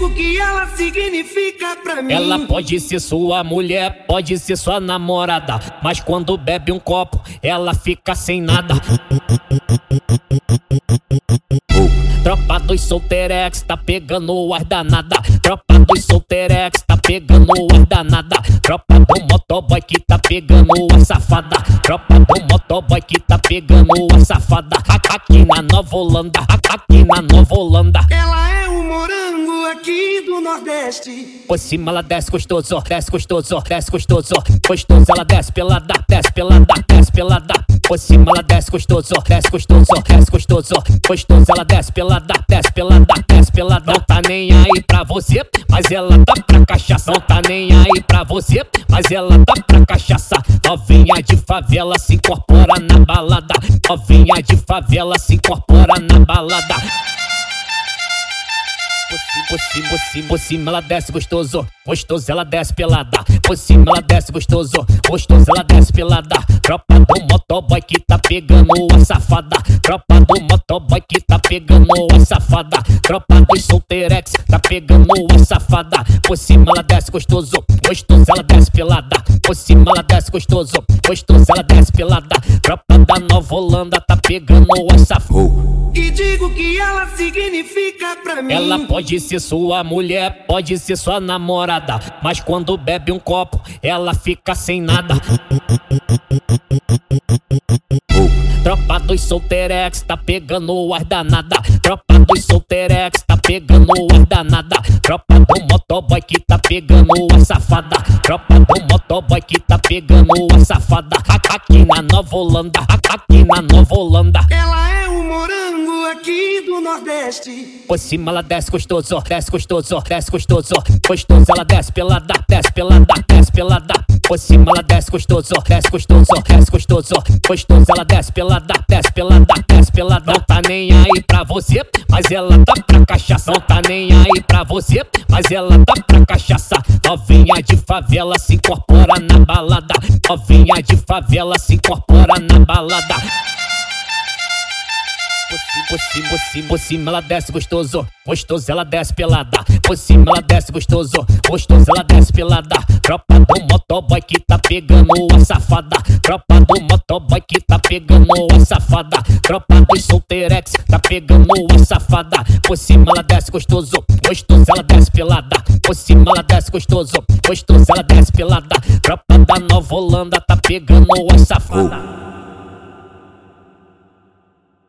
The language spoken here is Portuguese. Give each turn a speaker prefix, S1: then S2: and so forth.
S1: digo que ela significa pra mim.
S2: Ela pode ser sua mulher, pode ser sua namorada, mas quando bebe um copo, ela fica sem nada. Tropa dos solteirex, tá pegando o ar danada. Tropa dos solteirex, tá pegando o ar danada. Tropa do motoboy que tá pegando a safada. Tropa do motoboy que tá pegando a safada. Aqui na Nova Holanda, aqui na Nova Holanda.
S1: Ela é o aqui do Nordeste.
S2: Por cima ela desce gostoso, desce gostoso, desce gostoso. Gostoso ela desce pelada, desce pelada, desce pelada. Por cima ela desce gostoso, desce gostoso, desce gostoso. Gostoso ela desce pelada, desce pelada, desce pelada. Não tá nem aí pra você, mas ela tá pra cachaça. Não tá nem aí pra você, mas ela tá pra cachaça. Novinha de favela se incorpora na balada. Novinha de favela se incorpora na balada. Por cima, por cima, por cima, ela desce gostoso, gostoso ela desce pelada. Por cima ela desce gostoso, gostoso ela desce pelada. Tropa do motoboy que tá pegando a safada. Tropa do motoboy que tá pegando a safada. Tropa dos solteirex tá pegando a safada. Por cima ela desce gostoso, gostoso ela desce pelada. Por cima ela desce gostoso, gostoso ela desce pelada. Tropa da Nova Holanda tá pegando a safada.
S1: E digo que ela significa pra mim.
S2: Ela pode ser sua mulher, pode ser sua namorada, mas quando bebe um copo, ela fica sem nada. Tropa dos solteirex tá pegando o ar danada. Tropa dos solteirex tá pegando o ar danada. Tropa do motoboy que tá pegando a safada. Tropa do motoboy que tá pegando a safada. Aqui na Nova Holanda, aqui na Nova Holanda.
S1: Nordeste.
S2: Por cima ela desce gostoso, desce gostoso, desce gostoso. Gostoso ela desce pelada, desce pelada, desce pelada. Por cima ela desce gostoso, desce gostoso, desce gostoso. Gostoso ela desce pelada, desce pelada, desce pelada. Não tá nem aí pra você, mas ela tá pra cachaça. Não tá nem aí pra você, mas ela tá pra cachaça. Novinha de favela se incorpora na balada. Novinha de favela se incorpora na balada. Por cima, por cima, por cima, ela desce gostoso, gostoso ela desce pelada. Por cima ela desce gostoso, gostoso ela desce pelada. Tropa do motoboy que tá pegando a safada. Tropa do motoboy que tá pegando a safada. Tropa dos solteirex tá pegando a safada. Por cima ela desce gostoso, gostoso ela desce pelada. Por cima ela desce gostoso, gostoso ela desce pelada. Tropa da Nova Holanda tá pegando a safada.